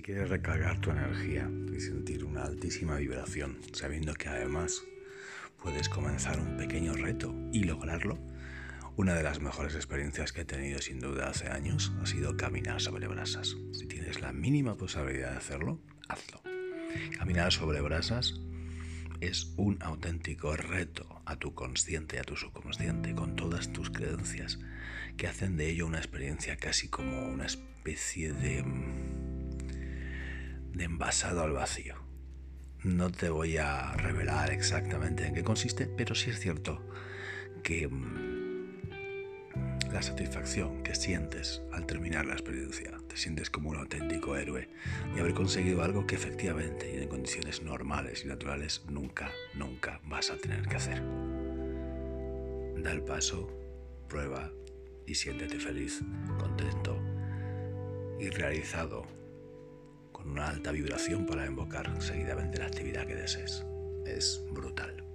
quieres recargar tu energía y sentir una altísima vibración, sabiendo que además puedes comenzar un pequeño reto y lograrlo, una de las mejores experiencias que he tenido sin duda hace años ha sido caminar sobre brasas. Si tienes la mínima posibilidad de hacerlo, hazlo. Caminar sobre brasas es un auténtico reto a tu consciente y a tu subconsciente con todas tus creencias que hacen de ello una experiencia casi como una especie de, de envasado al vacío. No te voy a revelar exactamente en qué consiste, pero sí es cierto que la satisfacción que sientes al terminar la experiencia. Te sientes como un auténtico héroe de haber conseguido algo que efectivamente y en condiciones normales y naturales nunca, nunca vas a tener que hacer. Da el paso, prueba y siéntete feliz, contento y realizado alta vibración para invocar seguidamente la actividad que desees. Es brutal.